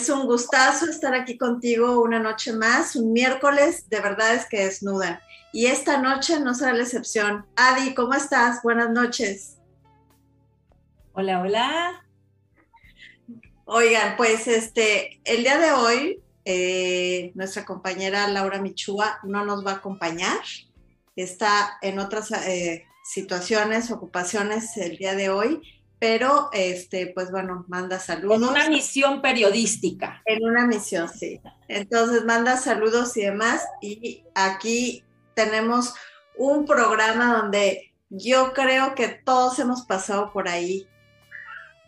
Es un gustazo estar aquí contigo una noche más, un miércoles, de verdad es que desnudan. Y esta noche no será la excepción. Adi, ¿cómo estás? Buenas noches. Hola, hola. Oigan, pues este, el día de hoy, eh, nuestra compañera Laura Michúa no nos va a acompañar. Está en otras eh, situaciones, ocupaciones el día de hoy pero este, pues bueno, manda saludos. En una misión periodística. En una misión, sí. Entonces manda saludos y demás. Y aquí tenemos un programa donde yo creo que todos hemos pasado por ahí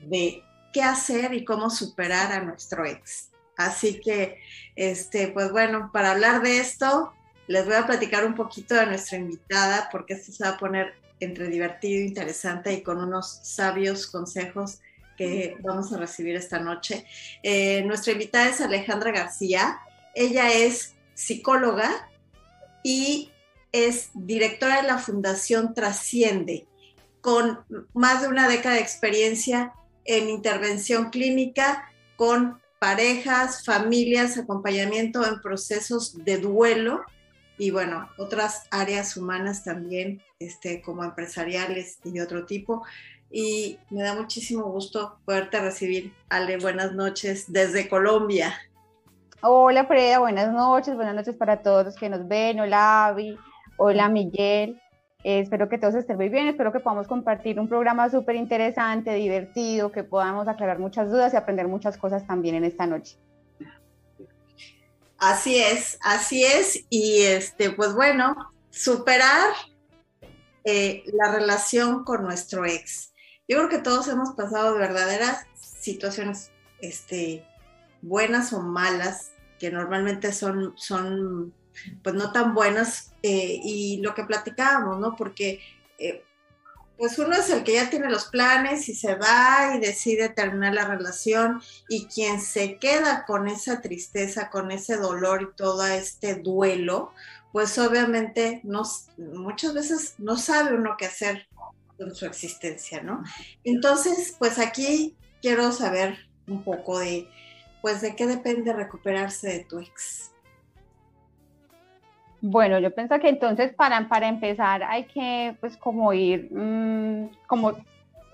de qué hacer y cómo superar a nuestro ex. Así que, este, pues bueno, para hablar de esto, les voy a platicar un poquito de nuestra invitada, porque esto se va a poner entre divertido, interesante y con unos sabios consejos que vamos a recibir esta noche. Eh, nuestra invitada es Alejandra García. Ella es psicóloga y es directora de la Fundación Trasciende, con más de una década de experiencia en intervención clínica con parejas, familias, acompañamiento en procesos de duelo y bueno, otras áreas humanas también, este, como empresariales y de otro tipo. Y me da muchísimo gusto poderte recibir, Ale, buenas noches desde Colombia. Hola Freda, buenas noches, buenas noches para todos los que nos ven, hola Avi, hola Miguel, espero que todos estén muy bien, espero que podamos compartir un programa súper interesante, divertido, que podamos aclarar muchas dudas y aprender muchas cosas también en esta noche. Así es, así es. Y este, pues bueno, superar eh, la relación con nuestro ex. Yo creo que todos hemos pasado de verdaderas situaciones este, buenas o malas, que normalmente son, son pues no tan buenas, eh, y lo que platicábamos, ¿no? Porque eh, pues uno es el que ya tiene los planes y se va y decide terminar la relación y quien se queda con esa tristeza, con ese dolor y todo este duelo, pues obviamente no, muchas veces no sabe uno qué hacer con su existencia, ¿no? Entonces, pues aquí quiero saber un poco de, pues de qué depende recuperarse de tu ex. Bueno, yo pienso que entonces para, para empezar hay que pues como ir mm, como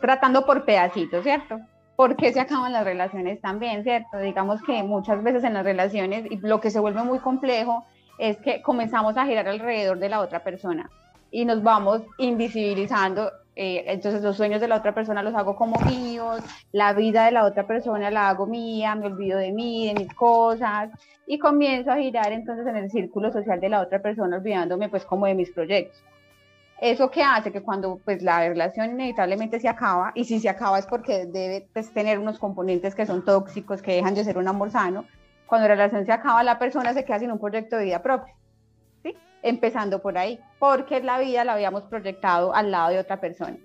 tratando por pedacitos, ¿cierto? ¿Por qué se acaban las relaciones también, ¿cierto? Digamos que muchas veces en las relaciones y lo que se vuelve muy complejo es que comenzamos a girar alrededor de la otra persona y nos vamos invisibilizando eh, entonces los sueños de la otra persona los hago como míos, la vida de la otra persona la hago mía, me olvido de mí, de mis cosas y comienzo a girar entonces en el círculo social de la otra persona olvidándome pues como de mis proyectos. Eso que hace que cuando pues la relación inevitablemente se acaba y si se acaba es porque debe pues, tener unos componentes que son tóxicos, que dejan de ser un amor sano, cuando la relación se acaba la persona se queda sin un proyecto de vida propio empezando por ahí, porque la vida la habíamos proyectado al lado de otra persona.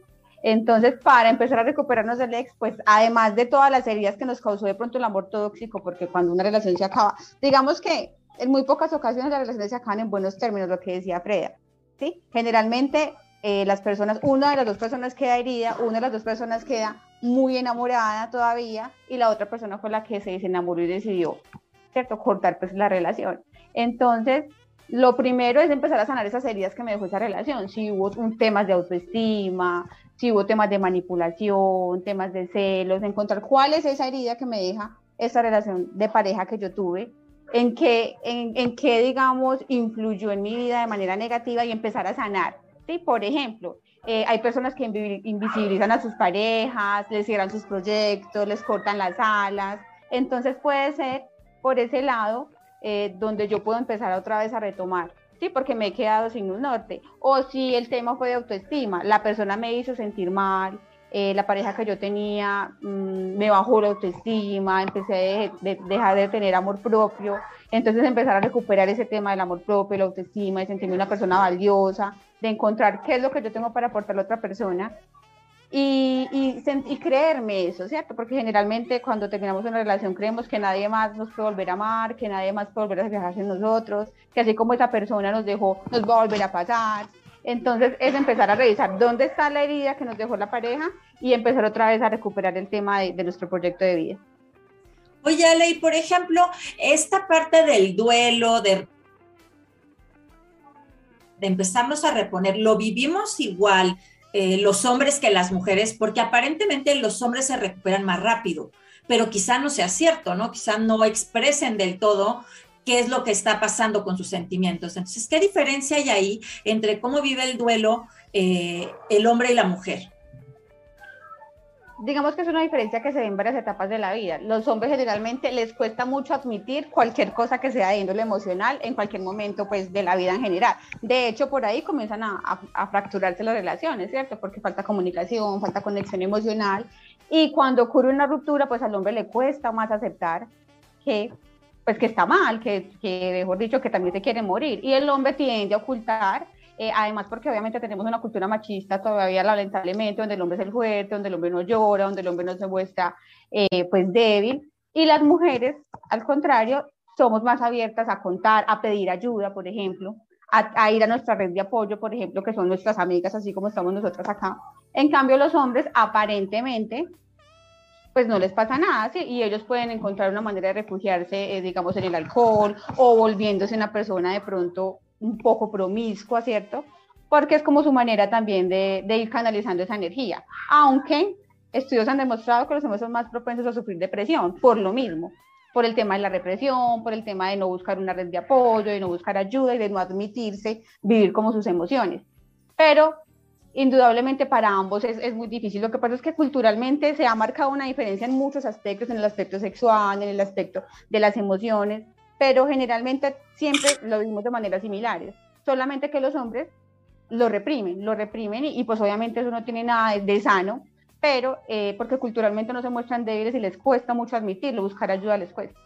Entonces, para empezar a recuperarnos del ex, pues además de todas las heridas que nos causó de pronto el amor tóxico, porque cuando una relación se acaba, digamos que en muy pocas ocasiones las relaciones se acaban en buenos términos, lo que decía Freda, ¿sí? Generalmente eh, las personas, una de las dos personas queda herida, una de las dos personas queda muy enamorada todavía y la otra persona fue la que se desenamoró y decidió, ¿cierto?, cortar pues la relación. Entonces, lo primero es empezar a sanar esas heridas que me dejó esa relación. Si hubo un, temas de autoestima, si hubo temas de manipulación, temas de celos, encontrar cuál es esa herida que me deja esa relación de pareja que yo tuve, en qué, en, en qué digamos, influyó en mi vida de manera negativa y empezar a sanar. ¿sí? Por ejemplo, eh, hay personas que invisibilizan a sus parejas, les cierran sus proyectos, les cortan las alas. Entonces puede ser por ese lado eh, donde yo puedo empezar otra vez a retomar, ¿sí? Porque me he quedado sin un norte. O si el tema fue de autoestima, la persona me hizo sentir mal, eh, la pareja que yo tenía mm, me bajó la autoestima, empecé a dejar de tener amor propio, entonces empezar a recuperar ese tema del amor propio, la autoestima, de sentirme una persona valiosa, de encontrar qué es lo que yo tengo para aportarle a otra persona y, y, creerme eso, ¿cierto? Porque generalmente cuando terminamos una relación creemos que nadie más nos puede volver a amar, que nadie más puede volver a fijarse en nosotros, que así como esa persona nos dejó, nos va a volver a pasar. Entonces es empezar a revisar dónde está la herida que nos dejó la pareja y empezar otra vez a recuperar el tema de, de nuestro proyecto de vida. Oye, Ale, y por ejemplo, esta parte del duelo, de, empezarnos a reponer, ¿lo vivimos igual eh, los hombres que las mujeres? Porque aparentemente los hombres se recuperan más rápido, pero quizá no sea cierto, ¿no? Quizá no expresen del todo qué es lo que está pasando con sus sentimientos. Entonces, ¿qué diferencia hay ahí entre cómo vive el duelo eh, el hombre y la mujer? Digamos que es una diferencia que se ve en varias etapas de la vida. Los hombres generalmente les cuesta mucho admitir cualquier cosa que sea de índole emocional en cualquier momento pues de la vida en general. De hecho, por ahí comienzan a, a, fracturarse las relaciones, ¿cierto? Porque falta comunicación, falta conexión emocional y cuando ocurre una ruptura, pues al hombre le cuesta más aceptar que pues que está mal, que, que mejor dicho, que también se quiere morir. Y el hombre tiende a ocultar eh, además porque obviamente tenemos una cultura machista todavía lamentablemente, donde el hombre es el fuerte, donde el hombre no llora, donde el hombre no se muestra eh, pues débil, y las mujeres, al contrario, somos más abiertas a contar, a pedir ayuda, por ejemplo, a, ir a nuestra red de apoyo, por ejemplo, que son nuestras amigas, así como estamos nosotras acá. En cambio, los hombres aparentemente pues no les pasa nada, ¿sí? Y ellos pueden encontrar una manera de refugiarse, eh, digamos, en el alcohol o volviéndose una persona de pronto un poco promiscua, ¿cierto? Porque es como su manera también de, ir canalizando esa energía. Aunque estudios han demostrado que los hombres son más propensos a sufrir depresión, por lo mismo, por el tema de la represión, por el tema de no buscar una red de apoyo, de no buscar ayuda y de no admitirse vivir como sus emociones. Pero indudablemente para ambos es, muy difícil. Lo que pasa es que culturalmente se ha marcado una diferencia en muchos aspectos, en el aspecto sexual, en el aspecto de las emociones, pero generalmente siempre lo vimos de manera similares, solamente que los hombres lo reprimen, lo reprimen y, pues obviamente eso no tiene nada de, sano, pero eh, porque culturalmente no se muestran débiles y les cuesta mucho admitirlo, buscar ayuda les cuesta.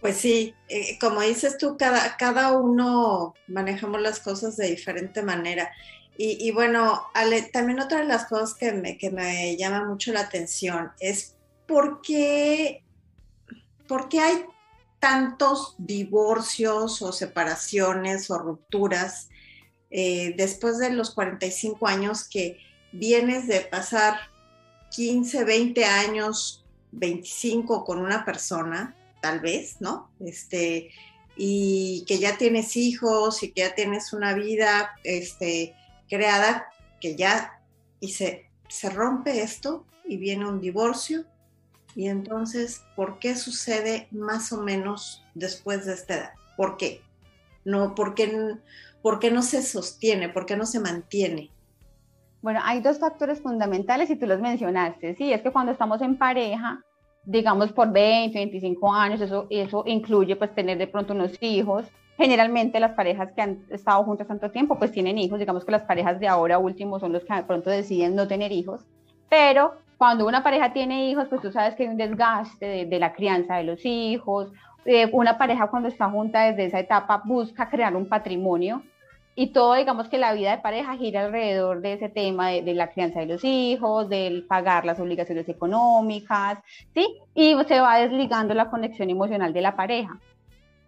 Pues sí, eh, como dices tú, cada, cada uno manejamos las cosas de diferente manera. Y, bueno, Ale, también otra de las cosas que me, que me llama mucho la atención es por qué ¿por qué hay tantos divorcios o separaciones o rupturas eh, después de los 45 años que vienes de pasar 15, 20 años, 25 con una persona, tal vez, ¿no? Este, y que ya tienes hijos y que ya tienes una vida este, creada, que ya, y se, se rompe esto y viene un divorcio y entonces, ¿por qué sucede más o menos después de esta edad? ¿Por qué? No, ¿por qué, por qué no se sostiene? ¿Por qué no se mantiene? Bueno, hay dos factores fundamentales y tú los mencionaste. Sí, es que cuando estamos en pareja, digamos por 20, 25 años, eso, eso incluye pues tener de pronto unos hijos. Generalmente las parejas que han estado juntas tanto tiempo pues tienen hijos, digamos que las parejas de ahora último son los que de pronto deciden no tener hijos, pero cuando una pareja tiene hijos, pues tú sabes que hay un desgaste de, la crianza de los hijos. Eh, una pareja cuando está junta desde esa etapa busca crear un patrimonio y todo, digamos que la vida de pareja gira alrededor de ese tema de, la crianza de los hijos, del pagar las obligaciones económicas, ¿sí? Y se va desligando la conexión emocional de la pareja.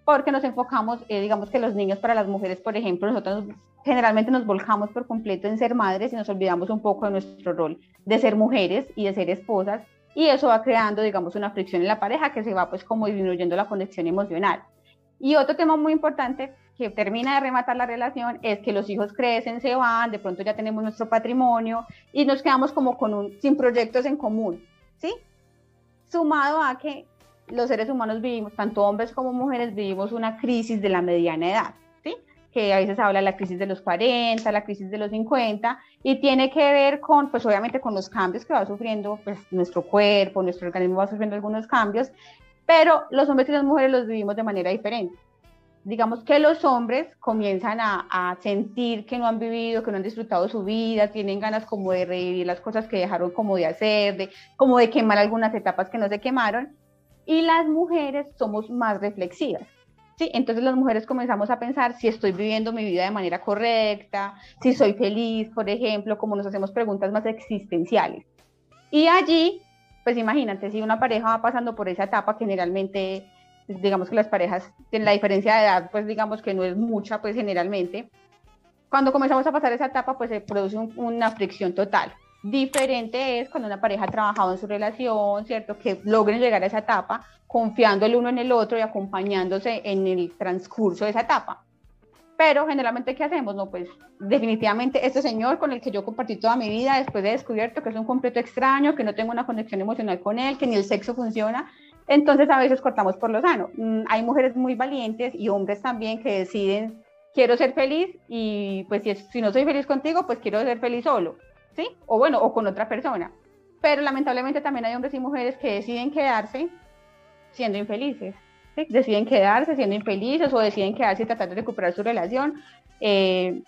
Porque nos enfocamos, eh, digamos que los niños para las mujeres, por ejemplo, nosotros generalmente nos volcamos por completo en ser madres y nos olvidamos un poco de nuestro rol de ser mujeres y de ser esposas y eso va creando, digamos, una fricción en la pareja que se va pues como disminuyendo la conexión emocional. Y otro tema muy importante que termina de rematar la relación es que los hijos crecen, se van, de pronto ya tenemos nuestro patrimonio y nos quedamos como con un, sin proyectos en común, ¿sí? Sumado a que los seres humanos vivimos, tanto hombres como mujeres, vivimos una crisis de la mediana edad que a veces habla de la crisis de los 40, la crisis de los 50, y tiene que ver con, pues obviamente con los cambios que va sufriendo pues, nuestro cuerpo, nuestro organismo va sufriendo algunos cambios, pero los hombres y las mujeres los vivimos de manera diferente. Digamos que los hombres comienzan a, a sentir que no han vivido, que no han disfrutado su vida, tienen ganas como de revivir las cosas que dejaron como de hacer, de, como de quemar algunas etapas que no se quemaron, y las mujeres somos más reflexivas ¿sí? Entonces las mujeres comenzamos a pensar si estoy viviendo mi vida de manera correcta, si soy feliz, por ejemplo, como nos hacemos preguntas más existenciales. Y allí, pues imagínate, si una pareja va pasando por esa etapa, generalmente, digamos que las parejas tienen la diferencia de edad, pues digamos que no es mucha, pues generalmente, cuando comenzamos a pasar esa etapa, pues se produce una fricción total Diferente es cuando una pareja ha trabajado en su relación, ¿cierto? Que logren llegar a esa etapa confiando el uno en el otro y acompañándose en el transcurso de esa etapa. Pero generalmente, ¿qué hacemos? No, pues definitivamente este señor con el que yo compartí toda mi vida, después de descubierto que es un completo extraño, que no tengo una conexión emocional con él, que ni el sexo funciona, entonces a veces cortamos por lo sano. Mm, hay mujeres muy valientes y hombres también que deciden, quiero ser feliz y pues si, si no soy feliz contigo, pues quiero ser feliz solo, ¿sí? O bueno, o con otra persona. Pero lamentablemente también hay hombres y mujeres que deciden quedarse siendo infelices deciden quedarse siendo infelices o deciden quedarse y tratar de recuperar su relación, eh,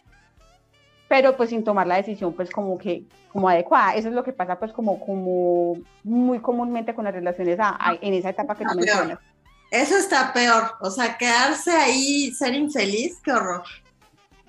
pero pues sin tomar la decisión pues como que como adecuada. Eso es lo que pasa pues como, como muy comúnmente con las relaciones en esa etapa que tú mencionas. Eso está peor, o sea, quedarse ahí, ser infeliz, qué horror.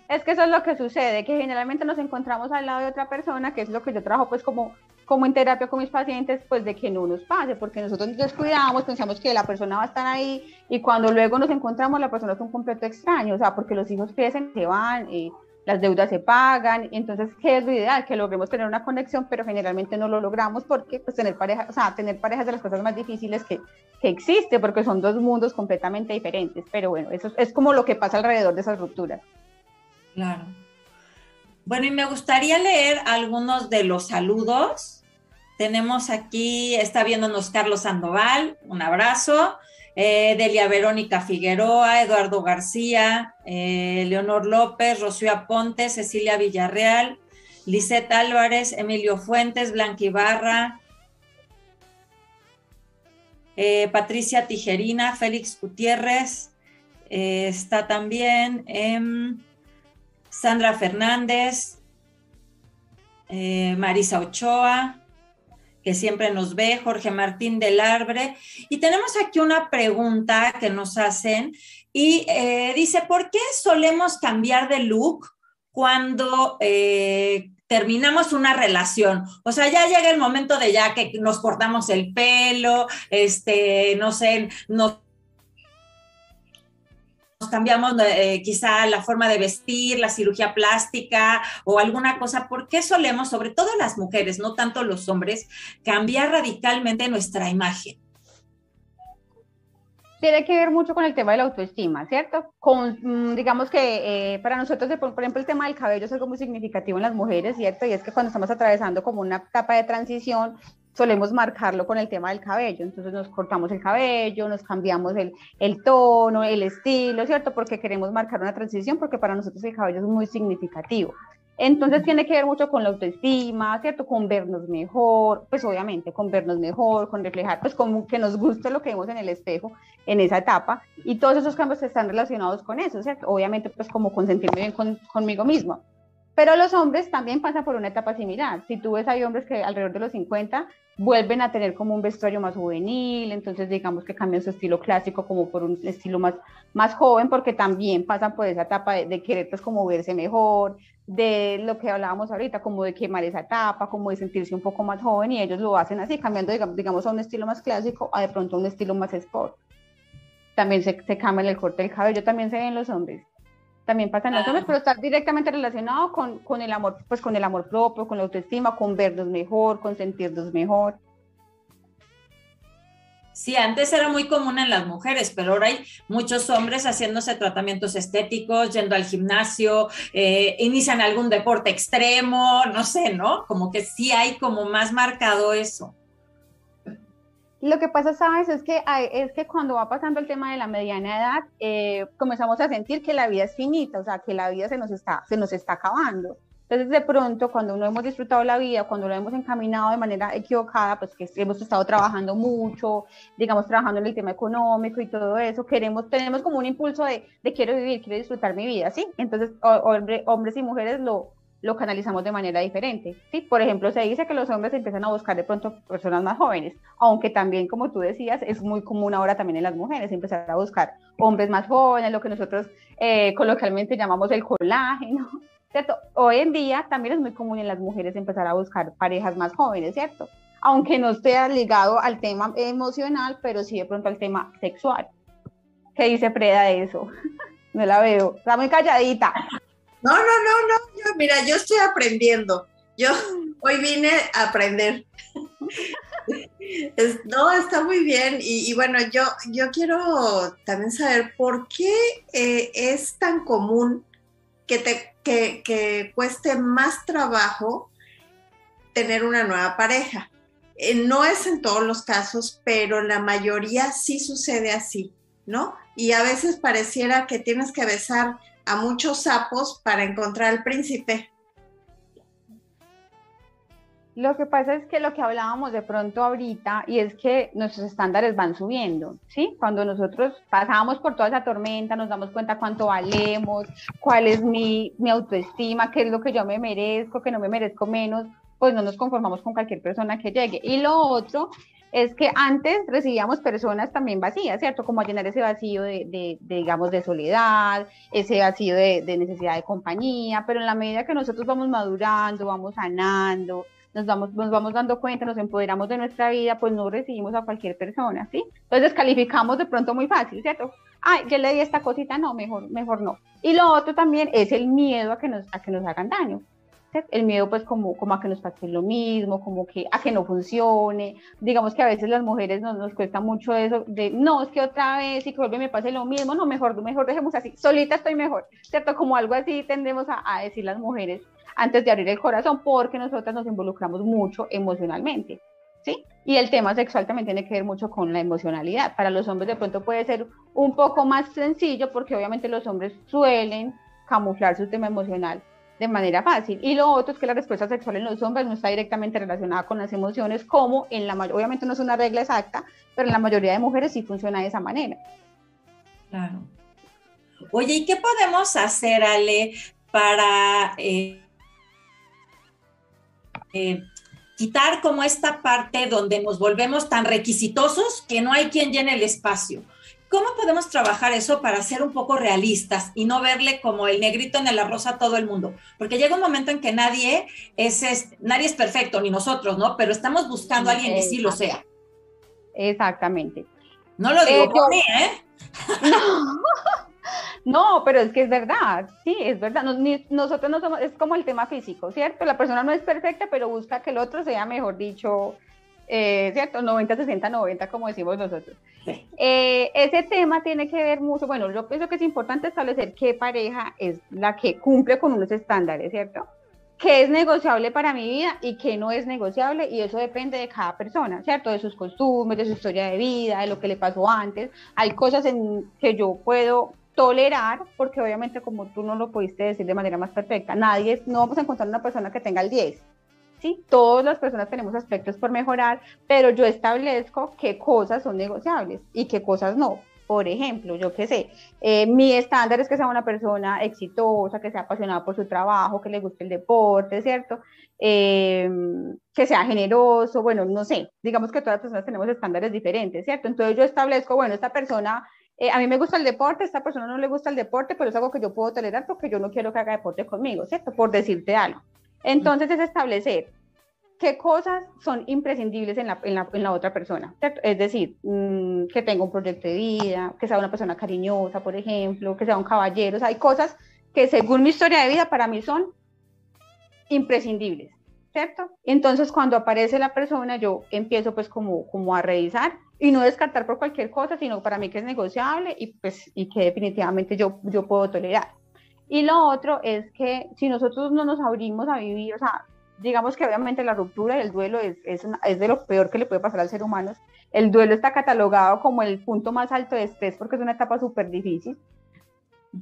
Es que eso es lo que sucede, que generalmente nos encontramos al lado de otra persona, que es lo que yo trabajo pues como como en terapia con mis pacientes, pues de que no nos pase, porque nosotros nos descuidamos, pensamos que la persona va a estar ahí y cuando luego nos encontramos la persona es un completo extraño, o sea, porque los hijos crecen, se van, y las deudas se pagan, entonces, ¿qué es lo ideal? Que logremos tener una conexión, pero generalmente no lo logramos porque pues tener pareja, o sea, tener parejas de las cosas más difíciles que, que existe, porque son dos mundos completamente diferentes, pero bueno, eso es como lo que pasa alrededor de esas rupturas. Claro. Bueno, y me gustaría leer algunos de los saludos tenemos aquí, está viéndonos Carlos Sandoval, un abrazo. Eh, Delia Verónica Figueroa, Eduardo García, eh, Leonor López, Rocío Aponte, Cecilia Villarreal, Lisette Álvarez, Emilio Fuentes, Blanqui Ibarra, eh, Patricia Tijerina, Félix Gutiérrez, está también Sandra Fernández, Marisa Ochoa, que siempre nos ve, Jorge Martín del Arbre. Y tenemos aquí una pregunta que nos hacen y eh, dice, ¿por qué solemos cambiar de look cuando eh, terminamos una relación? O sea, ya llega el momento de ya que nos cortamos el pelo, este, no sé, nos cambiamos eh, quizá la forma de vestir, la cirugía plástica o alguna cosa, ¿por qué solemos, sobre todo las mujeres, no tanto los hombres, cambiar radicalmente nuestra imagen? Tiene que ver mucho con el tema de la autoestima, ¿cierto? Con, mm, digamos que eh, para nosotros, por ejemplo, el tema del cabello es algo muy significativo en las mujeres, ¿cierto? Y es que cuando estamos atravesando como una etapa de transición, solemos marcarlo con el tema del cabello. Entonces nos cortamos el cabello, nos cambiamos el, el, tono, el estilo, ¿cierto? Porque queremos marcar una transición, porque para nosotros el cabello es muy significativo. Entonces tiene que ver mucho con la autoestima, ¿cierto? Con vernos mejor, pues obviamente con vernos mejor, con reflejar, pues como que nos guste lo que vemos en el espejo en esa etapa. Y todos esos cambios están relacionados con eso, ¿cierto? Obviamente pues como con sentirme bien con, conmigo mismo. Pero los hombres también pasan por una etapa similar. Si tú ves, hay hombres que alrededor de los 50 vuelven a tener como un vestuario más juvenil, entonces digamos que cambian su estilo clásico como por un estilo más, más joven, porque también pasan por esa etapa de, querer pues como verse mejor, de lo que hablábamos ahorita, como de quemar esa etapa, como de sentirse un poco más joven y ellos lo hacen así, cambiando digamos, a un estilo más clásico a de pronto un estilo más sport. También se, se el corte del cabello, también se ven los hombres también pasa en los hombres, pero está directamente relacionado con, con, el amor, pues con el amor propio, con la autoestima, con vernos mejor, con sentirnos mejor. Sí, antes era muy común en las mujeres, pero ahora hay muchos hombres haciéndose tratamientos estéticos, yendo al gimnasio, eh, inician algún deporte extremo, no sé, ¿no? Como que sí hay como más marcado eso. Lo que pasa, sabes, es que, es que cuando va pasando el tema de la mediana edad, eh, comenzamos a sentir que la vida es finita, o sea, que la vida se nos está, se nos está acabando. Entonces, de pronto, cuando no hemos disfrutado la vida, cuando lo hemos encaminado de manera equivocada, pues que hemos estado trabajando mucho, digamos, trabajando en el tema económico y todo eso, queremos, tenemos como un impulso de, de quiero vivir, quiero disfrutar mi vida, ¿sí? Entonces, hombres y mujeres lo, lo canalizamos de manera diferente. ¿sí? Por ejemplo, se dice que los hombres empiezan a buscar de pronto personas más jóvenes, aunque también, como tú decías, es muy común ahora también en las mujeres empezar a buscar hombres más jóvenes, lo que nosotros eh, coloquialmente llamamos el colágeno. ¿Cierto? Hoy en día también es muy común en las mujeres empezar a buscar parejas más jóvenes, ¿cierto? Aunque no esté ligado al tema emocional, pero sí de pronto al tema sexual. ¿Qué dice Preda de eso? no la veo, está muy calladita. No, no, no, no, yo, mira, yo estoy aprendiendo. Yo, hoy vine a aprender. no, está muy bien. Y, bueno, yo, yo quiero también saber por qué eh, es tan común que, te, que, cueste más trabajo tener una nueva pareja. Eh, no es en todos los casos, pero la mayoría sí sucede así, ¿no? Y a veces pareciera que tienes que besar a muchos sapos para encontrar al príncipe. Lo que pasa es que lo que hablábamos de pronto ahorita, y es que nuestros estándares van subiendo, ¿sí? Cuando nosotros pasamos por toda esa tormenta, nos damos cuenta cuánto valemos, cuál es mi, mi autoestima, qué es lo que yo me merezco, que no me merezco menos, pues no nos conformamos con cualquier persona que llegue. Y lo otro es que antes recibíamos personas también vacías, ¿cierto? Como a llenar ese vacío de, digamos, de soledad, ese vacío de, necesidad de compañía, pero en la medida que nosotros vamos madurando, vamos sanando, nos vamos, nos vamos dando cuenta, nos empoderamos de nuestra vida, pues no recibimos a cualquier persona, ¿sí? Entonces calificamos de pronto muy fácil, ¿cierto? Ay, yo le di esta cosita, no, mejor, mejor no. Y lo otro también es el miedo a que nos hagan daño. El miedo pues como, como a que nos pase lo mismo, como que a que no funcione. Digamos que a veces las mujeres nos, nos cuesta mucho eso de, no, es que otra vez y que vuelve me pase lo mismo, no, mejor, mejor dejemos así, solita estoy mejor, ¿cierto? Como algo así tendemos a, a decir las mujeres antes de abrir el corazón, porque nosotras nos involucramos mucho emocionalmente. ¿Sí? Y el tema sexual también tiene que ver mucho con la emocionalidad. Para los hombres de pronto puede ser un poco más sencillo porque obviamente los hombres suelen camuflar su tema emocional de manera fácil. Y lo otro es que la respuesta sexual en los hombres no está directamente relacionada con las emociones, como en la mayoría, obviamente no es una regla exacta, pero en la mayoría de mujeres sí funciona de esa manera. Claro. Oye, ¿y qué podemos hacer, Ale, para eh, eh, quitar como esta parte donde nos volvemos tan requisitosos que no hay quien llene el espacio. ¿Cómo podemos trabajar eso para ser un poco realistas y no verle como el negrito en el arroz a todo el mundo? Porque llega un momento en que nadie es, nadie es perfecto, ni nosotros, ¿no? Pero estamos buscando a alguien que sí lo sea. Exactamente. No lo digo por mí, ¿eh? No. No, pero es que es verdad, sí, es verdad. nosotros no somos, es como el tema físico, ¿cierto? La persona no es perfecta, pero busca que el otro sea, mejor dicho, eh, ¿cierto? 90, 60, 90, como decimos nosotros. Eh, ese tema tiene que ver mucho, bueno, yo pienso que es importante establecer qué pareja es la que cumple con unos estándares, ¿cierto? qué es negociable para mi vida y qué no es negociable y eso depende de cada persona, ¿cierto? De sus costumbres, de su historia de vida, de lo que le pasó antes. Hay cosas en que yo puedo tolerar, porque obviamente como tú no lo pudiste decir de manera más perfecta, nadie, no vamos a encontrar una persona que tenga el 10, ¿sí? Todas las personas tenemos aspectos por mejorar, pero yo establezco qué cosas son negociables y qué cosas no. Por ejemplo, yo qué sé, eh, mi estándar es que sea una persona exitosa, que sea apasionada por su trabajo, que le guste el deporte, ¿cierto? Eh, que sea generoso, bueno, no sé, digamos que todas las personas tenemos estándares diferentes, ¿cierto? Entonces yo establezco, bueno, esta persona eh, a mí me gusta el deporte, a esta persona no le gusta el deporte, pero es algo que yo puedo tolerar porque yo no quiero que haga deporte conmigo, ¿cierto? Por decirte algo. Entonces es establecer qué cosas son imprescindibles en la, en la, en la otra persona. Es decir, mm, que tenga un proyecto de vida, que sea una persona cariñosa, por ejemplo, que sea un caballero, o sea, hay cosas que según mi historia de vida para mí son imprescindibles, ¿cierto? Entonces cuando aparece la persona yo empiezo pues como, como a revisar y no descartar por cualquier cosa, sino para mí que es negociable y, pues, y que definitivamente yo, yo puedo tolerar. Y lo otro es que si nosotros no nos abrimos a vivir, o sea, digamos que obviamente la ruptura y el duelo es, es, es, de lo peor que le puede pasar al ser humano. El duelo está catalogado como el punto más alto de estrés porque es una etapa súper difícil,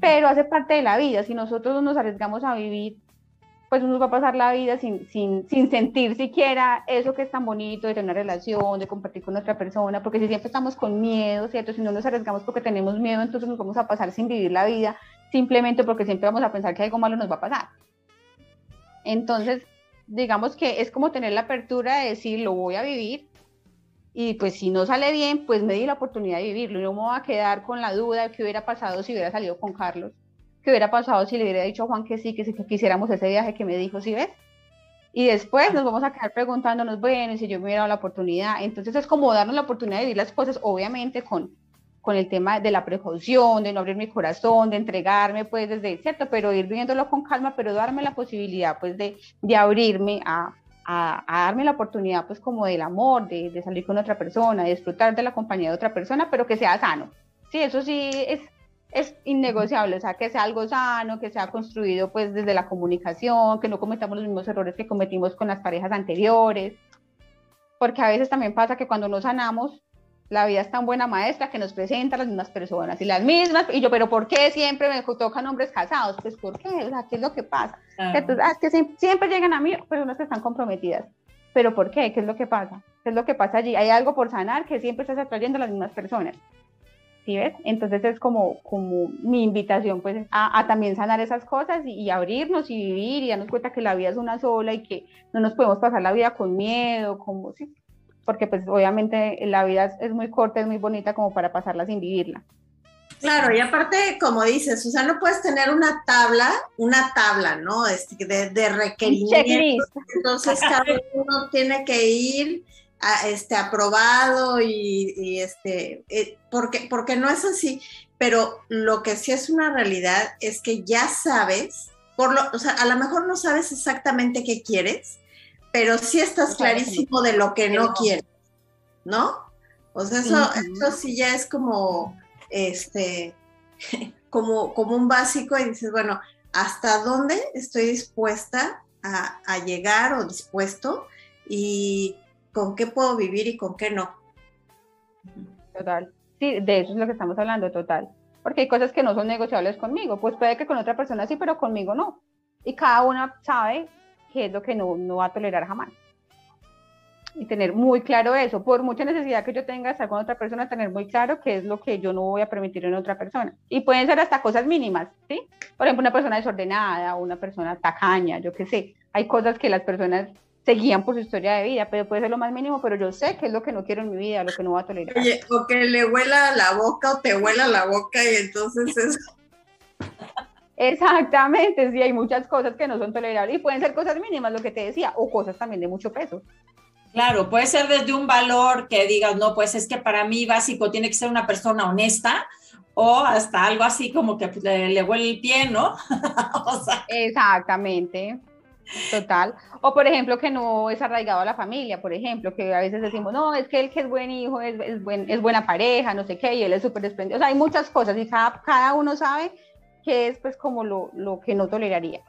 pero hace parte de la vida. Si nosotros no nos arriesgamos a vivir pues uno va a pasar la vida sin, sin, sin, sentir siquiera eso que es tan bonito de tener una relación, de compartir con otra persona, porque si siempre estamos con miedo, ¿cierto? Si no nos arriesgamos porque tenemos miedo, entonces nos vamos a pasar sin vivir la vida, simplemente porque siempre vamos a pensar que algo malo nos va a pasar. Entonces, digamos que es como tener la apertura de decir, lo voy a vivir, y pues si no sale bien, pues me di la oportunidad de vivirlo, y no me voy a quedar con la duda de qué hubiera pasado si hubiera salido con Carlos ¿Qué hubiera pasado si le hubiera dicho a Juan que sí, que, sí, que quisiéramos ese viaje que me dijo, ¿sí ves? Y después nos vamos a quedar preguntándonos, bueno, si yo me hubiera dado la oportunidad. Entonces es como darnos la oportunidad de vivir las cosas, obviamente con, con el tema de la precaución, de no abrir mi corazón, de entregarme, pues desde, ¿cierto? Pero ir viéndolo con calma, pero darme la posibilidad, pues, de, de abrirme a, a, darme la oportunidad pues como del amor, de, de, salir con otra persona, de disfrutar de la compañía de otra persona, pero que sea sano. Sí, eso sí es, es innegociable, o sea, que sea algo sano, que sea construido pues desde la comunicación, que no cometamos los mismos errores que cometimos con las parejas anteriores, porque a veces también pasa que cuando nos sanamos, la vida es tan buena maestra que nos presenta a las mismas personas y las mismas, y yo, pero ¿por qué siempre me tocan hombres casados? Pues ¿por qué? O sea, ¿qué es lo que pasa? Entonces, ah, que siempre llegan a mí personas que están comprometidas. ¿Pero por qué? ¿Qué es lo que pasa? ¿Qué es lo que pasa allí? Hay algo por sanar que siempre estás atrayendo a las mismas personas. ¿Sí ves? Entonces es como, como mi invitación pues a, también sanar esas cosas y, y, abrirnos y vivir y darnos cuenta que la vida es una sola y que no nos podemos pasar la vida con miedo, como, ¿sí? Porque pues obviamente la vida es muy corta, es muy bonita como para pasarla sin vivirla. Claro, y aparte, como dices, o sea, no puedes tener una tabla, una tabla, ¿no? Este, de, de requerimientos. Entonces, cada uno tiene que ir a, este, aprobado y, este, eh, porque, porque no es así. Pero lo que sí es una realidad es que ya sabes, por lo, o sea, a lo mejor no sabes exactamente qué quieres, pero sí estás clarísimo de lo que no quieres, ¿no? O sea, eso, sí ya es como, este, como, como un básico y dices, bueno, ¿hasta dónde estoy dispuesta a, a llegar o dispuesto? Y con qué puedo vivir y con qué no. Total. Sí, de eso es lo que estamos hablando, total. Porque hay cosas que no son negociables conmigo. Pues puede que con otra persona sí, pero conmigo no. Y cada una sabe qué es lo que no, no va a tolerar jamás. Y tener muy claro eso, por mucha necesidad que yo tenga de estar con otra persona, tener muy claro qué es lo que yo no voy a permitir en otra persona. Y pueden ser hasta cosas mínimas, ¿sí? Por ejemplo, una persona desordenada, una persona tacaña, yo qué sé. Hay cosas que las personas seguían por su historia de vida, pero puede ser lo más mínimo, pero yo sé qué es lo que no quiero en mi vida, lo que no voy a tolerar. Oye, o que le huela la boca o te huela la boca y entonces es... Exactamente, sí, hay muchas cosas que no son tolerables y pueden ser cosas mínimas, lo que te decía, o cosas también de mucho peso. Claro, puede ser desde un valor que digas, no, pues es que para mí básico tiene que ser una persona honesta, o hasta algo así como que pues, le, huele el pie, ¿no? Exactamente, total. O por ejemplo, que no es arraigado a la familia, por ejemplo, que a veces decimos, no, es que él que es buen hijo, es, es, buen, es buena pareja, no sé qué, y él es súper desprendido. O sea, hay muchas cosas y cada, cada uno sabe que es pues como lo, lo que no toleraría.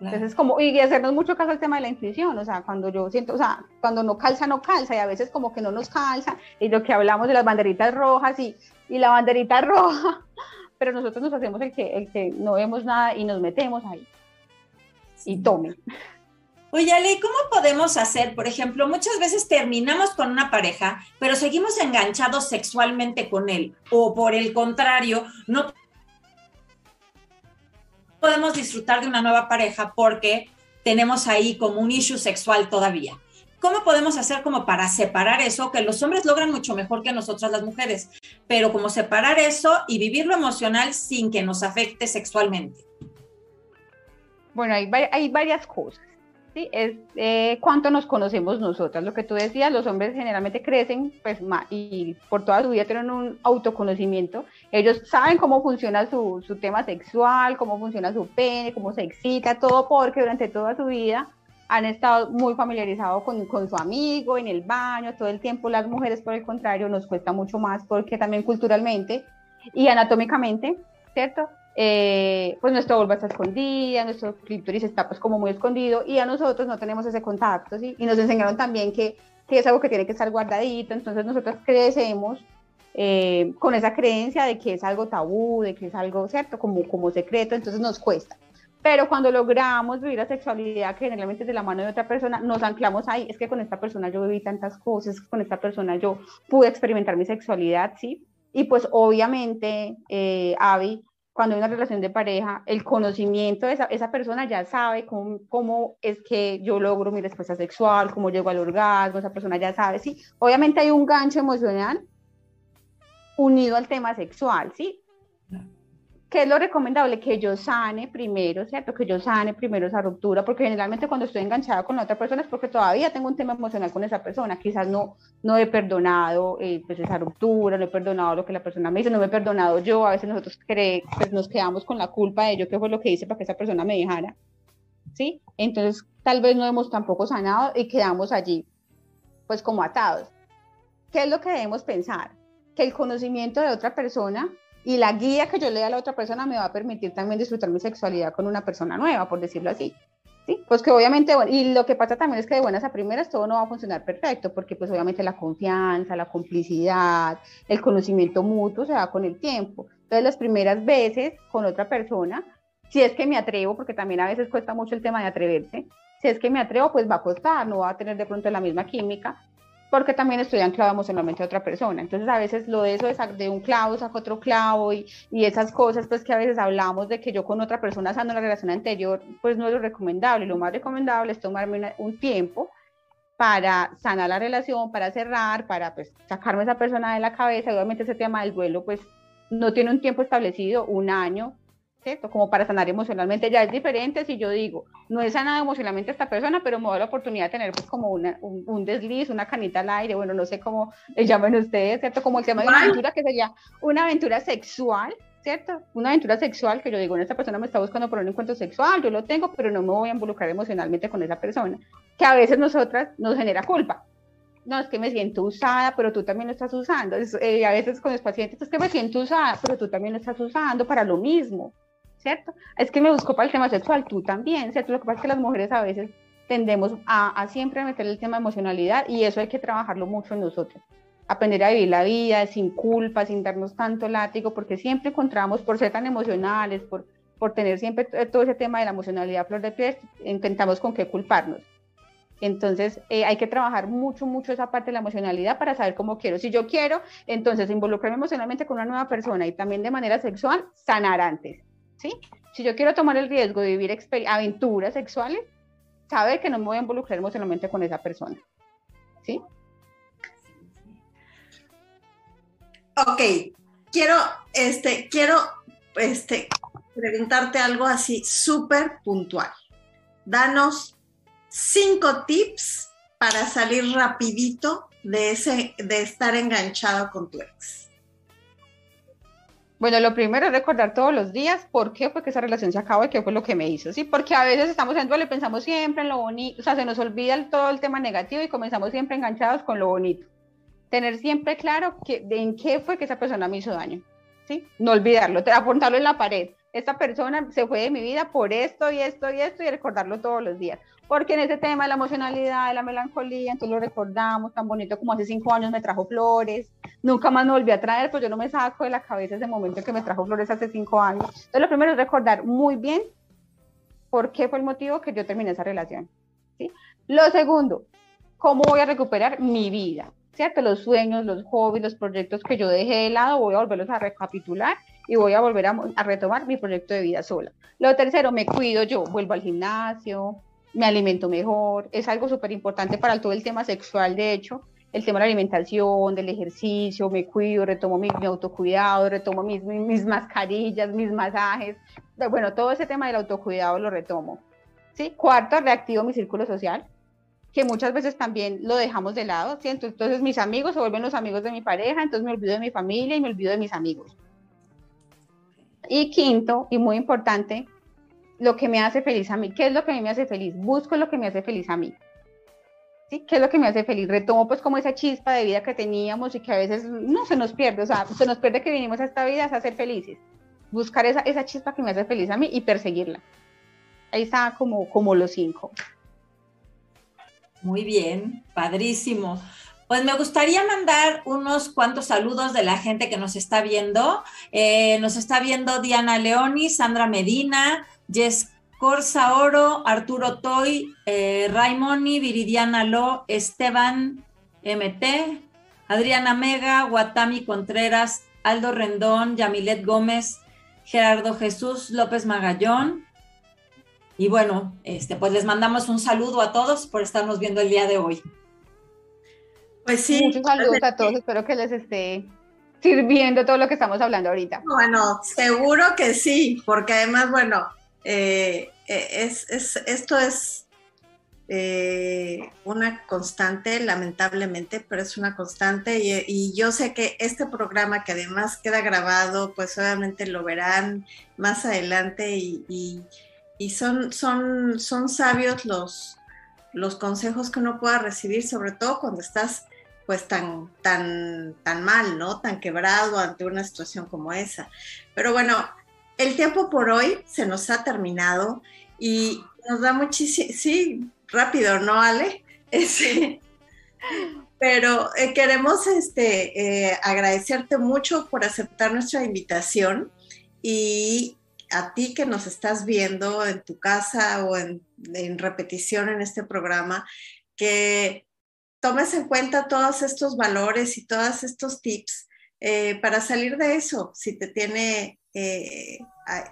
Entonces, como, y hacernos mucho caso al tema de la intuición, o sea, cuando yo siento, o sea, cuando no calza, no calza, y a veces como que no nos calza, y lo que hablamos de las banderitas rojas y, y la banderita roja, pero nosotros nos hacemos el que, el que no vemos nada y nos metemos ahí. Y tome. Oye, Ale, ¿cómo podemos hacer? Por ejemplo, muchas veces terminamos con una pareja, pero seguimos enganchados sexualmente con él, o por el contrario, no podemos disfrutar de una nueva pareja porque tenemos ahí como un issue sexual todavía. ¿Cómo podemos hacer como para separar eso? Que los hombres logran mucho mejor que nosotras las mujeres, pero como separar eso y vivir lo emocional sin que nos afecte sexualmente. Bueno, hay, varias cosas. ¿sí? Es eh, cuánto nos conocemos nosotras. Lo que tú decías, los hombres generalmente crecen pues, y por toda su vida tienen un autoconocimiento. Ellos saben cómo funciona su, su tema sexual, cómo funciona su pene, cómo se excita, todo porque durante toda su vida han estado muy familiarizados con, con, su amigo, en el baño, todo el tiempo. Las mujeres, por el contrario, nos cuesta mucho más porque también culturalmente y anatómicamente, ¿cierto? Eh, pues nuestra vulva está escondida, nuestro clítoris está pues como muy escondido y a nosotros no tenemos ese contacto, ¿sí? Y nos enseñaron también que, que es algo que tiene que estar guardadito, entonces nosotros crecemos eh, con esa creencia de que es algo tabú, de que es algo, ¿cierto? Como, como secreto, entonces nos cuesta. Pero cuando logramos vivir la sexualidad que generalmente es de la mano de otra persona, nos anclamos ahí, es que con esta persona yo viví tantas cosas, con esta persona yo pude experimentar mi sexualidad, ¿sí? Y pues obviamente, eh, Avi, cuando hay una relación de pareja, el conocimiento de esa, esa persona ya sabe cómo, cómo, es que yo logro mi respuesta sexual, cómo llego al orgasmo, esa persona ya sabe, sí. Obviamente hay un gancho emocional unido al tema sexual, sí. ¿Qué es lo recomendable? Que yo sane primero, ¿cierto? Que yo sane primero esa ruptura, porque generalmente cuando estoy enganchada con la otra persona es porque todavía tengo un tema emocional con esa persona. Quizás no, no he perdonado eh, pues esa ruptura, no he perdonado lo que la persona me hizo, no me he perdonado yo. A veces nosotros pues nos quedamos con la culpa de ello, que fue lo que hice para que esa persona me dejara. ¿Sí? Entonces, tal vez no hemos tampoco sanado y quedamos allí, pues como atados. ¿Qué es lo que debemos pensar? Que el conocimiento de otra persona y la guía que yo le dé a la otra persona me va a permitir también disfrutar mi sexualidad con una persona nueva, por decirlo así. ¿Sí? Pues que obviamente, y lo que pasa también es que de buenas a primeras todo no va a funcionar perfecto, porque pues obviamente la confianza, la complicidad, el conocimiento mutuo se da con el tiempo. Entonces las primeras veces con otra persona, si es que me atrevo, porque también a veces cuesta mucho el tema de atreverse, si es que me atrevo, pues va a costar, no va a tener de pronto la misma química, porque también estoy anclado emocionalmente a otra persona. Entonces a veces lo de eso es de un clavo saco otro clavo y, y, esas cosas pues que a veces hablamos de que yo con otra persona sano la relación anterior, pues no es lo recomendable. Lo más recomendable es tomarme un tiempo para sanar la relación, para cerrar, para pues sacarme esa persona de la cabeza. Obviamente ese tema del duelo pues no tiene un tiempo establecido, un año, como para sanar emocionalmente. Ya es diferente si yo digo, no he sanado emocionalmente a esta persona, pero me da la oportunidad de tener pues como una, un, desliz, una canita al aire, bueno, no sé cómo le llaman ustedes, ¿cierto? Como el tema de una aventura que sería una aventura sexual, ¿cierto? Una aventura sexual que yo digo, esta persona me está buscando por un encuentro sexual, yo lo tengo, pero no me voy a involucrar emocionalmente con esa persona, que a veces nosotras nos genera culpa. No, es que me siento usada, pero tú también lo estás usando. Eh, a veces con los pacientes, es que me siento usada, pero tú también lo estás usando para lo mismo. ¿Cierto? Es que me busco para el tema sexual, tú también, ¿cierto? Lo que pasa es que las mujeres a veces tendemos a, siempre meter el tema de emocionalidad y eso hay que trabajarlo mucho en nosotros. Aprender a vivir la vida sin culpa, sin darnos tanto látigo, porque siempre encontramos, por ser tan emocionales, por, por tener siempre todo ese tema de la emocionalidad flor de piel, intentamos con qué culparnos. Entonces, eh, hay que trabajar mucho, mucho esa parte de la emocionalidad para saber cómo quiero. Si yo quiero, entonces involucrarme emocionalmente con una nueva persona y también de manera sexual, sanar antes. ¿Sí? Si yo quiero tomar el riesgo de vivir aventuras sexuales, sabe que no me voy a involucrar emocionalmente con esa persona, ¿sí? Ok, quiero, este, quiero, este, preguntarte algo así súper puntual. Danos cinco tips para salir rapidito de ese, de estar enganchado con tu ex. Bueno, lo primero es recordar todos los días por qué fue que esa relación se acabó y qué fue lo que me hizo, ¿sí? Porque a veces estamos en duelo y pensamos siempre en lo bonito, o sea, se nos olvida todo el tema negativo y comenzamos siempre enganchados con lo bonito. Tener siempre claro que, en qué fue que esa persona me hizo daño, ¿sí? No olvidarlo, apuntarlo en la pared. Esta persona se fue de mi vida por esto y esto y esto y recordarlo todos los días porque en ese tema de la emocionalidad, de la melancolía, entonces lo recordamos tan bonito como hace cinco años me trajo flores, nunca más me volví a traer, pues yo no me saco de la cabeza ese momento que me trajo flores hace cinco años. Entonces lo primero es recordar muy bien por qué fue el motivo que yo terminé esa relación. ¿sí? Lo segundo, cómo voy a recuperar mi vida, ¿cierto? Los sueños, los hobbies, los proyectos que yo dejé de lado, voy a volverlos a recapitular y voy a volver a, a retomar mi proyecto de vida sola. Lo tercero, me cuido yo, vuelvo al gimnasio, me alimento mejor, es algo súper importante para todo el tema sexual, de hecho, el tema de la alimentación, del ejercicio, me cuido, retomo mi, autocuidado, retomo mis, mis, mascarillas, mis masajes, bueno, todo ese tema del autocuidado lo retomo. ¿sí? Cuarto, reactivo mi círculo social, que muchas veces también lo dejamos de lado, ¿sí? entonces mis amigos se vuelven los amigos de mi pareja, entonces me olvido de mi familia y me olvido de mis amigos. Y quinto, y muy importante, lo que me hace feliz a mí. ¿Qué es lo que a mí me hace feliz? Busco lo que me hace feliz a mí. ¿Sí? ¿Qué es lo que me hace feliz? Retomo pues como esa chispa de vida que teníamos y que a veces no se nos pierde, o sea, se nos pierde que vinimos a esta vida a ser felices. Buscar esa, esa chispa que me hace feliz a mí y perseguirla. Ahí está como, como los cinco. Muy bien, padrísimo. Pues me gustaría mandar unos cuantos saludos de la gente que nos está viendo. Eh, nos está viendo Diana Leoni, Sandra Medina, Jess Corsa Oro, Arturo Toy, eh, Raimoni, Viridiana Lo, Esteban MT, Adriana Mega, Guatami Contreras, Aldo Rendón, Yamilet Gómez, Gerardo Jesús López Magallón. Y bueno, este, pues les mandamos un saludo a todos por estarnos viendo el día de hoy. Pues sí. Muchos saludos a todos, espero que les esté sirviendo todo lo que estamos hablando ahorita. Bueno, seguro que sí, porque además, bueno, eh, eh, es, esto es eh, una constante, lamentablemente, pero es una constante y, yo sé que este programa que además queda grabado, pues obviamente lo verán más adelante y, son, son, son sabios los, los consejos que uno pueda recibir, sobre todo cuando estás pues tan, tan, tan mal, ¿no? Tan quebrado ante una situación como esa. Pero bueno, el tiempo por hoy se nos ha terminado y nos da muchísimo, sí, rápido, ¿no, Ale? Sí. Pero eh, queremos este, eh, agradecerte mucho por aceptar nuestra invitación y a ti que nos estás viendo en tu casa o en, en repetición en este programa, que tomes en cuenta todos estos valores y todos estos tips eh, para salir de eso, si te tiene, eh,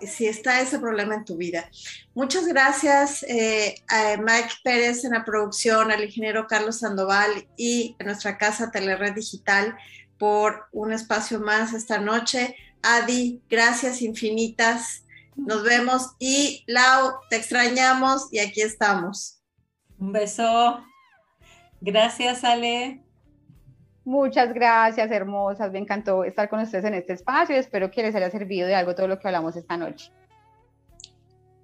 si está ese problema en tu vida. Muchas gracias eh, a Mike Pérez en la producción, al ingeniero Carlos Sandoval y a nuestra casa Telered Digital por un espacio más esta noche. Adi, gracias infinitas. Nos vemos y Lau, te extrañamos y aquí estamos. Un beso. Gracias, Ale. Muchas gracias, hermosas. Me encantó estar con ustedes en este espacio y espero que les haya servido de algo todo lo que hablamos esta noche.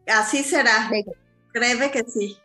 Así será. Créeme que sí.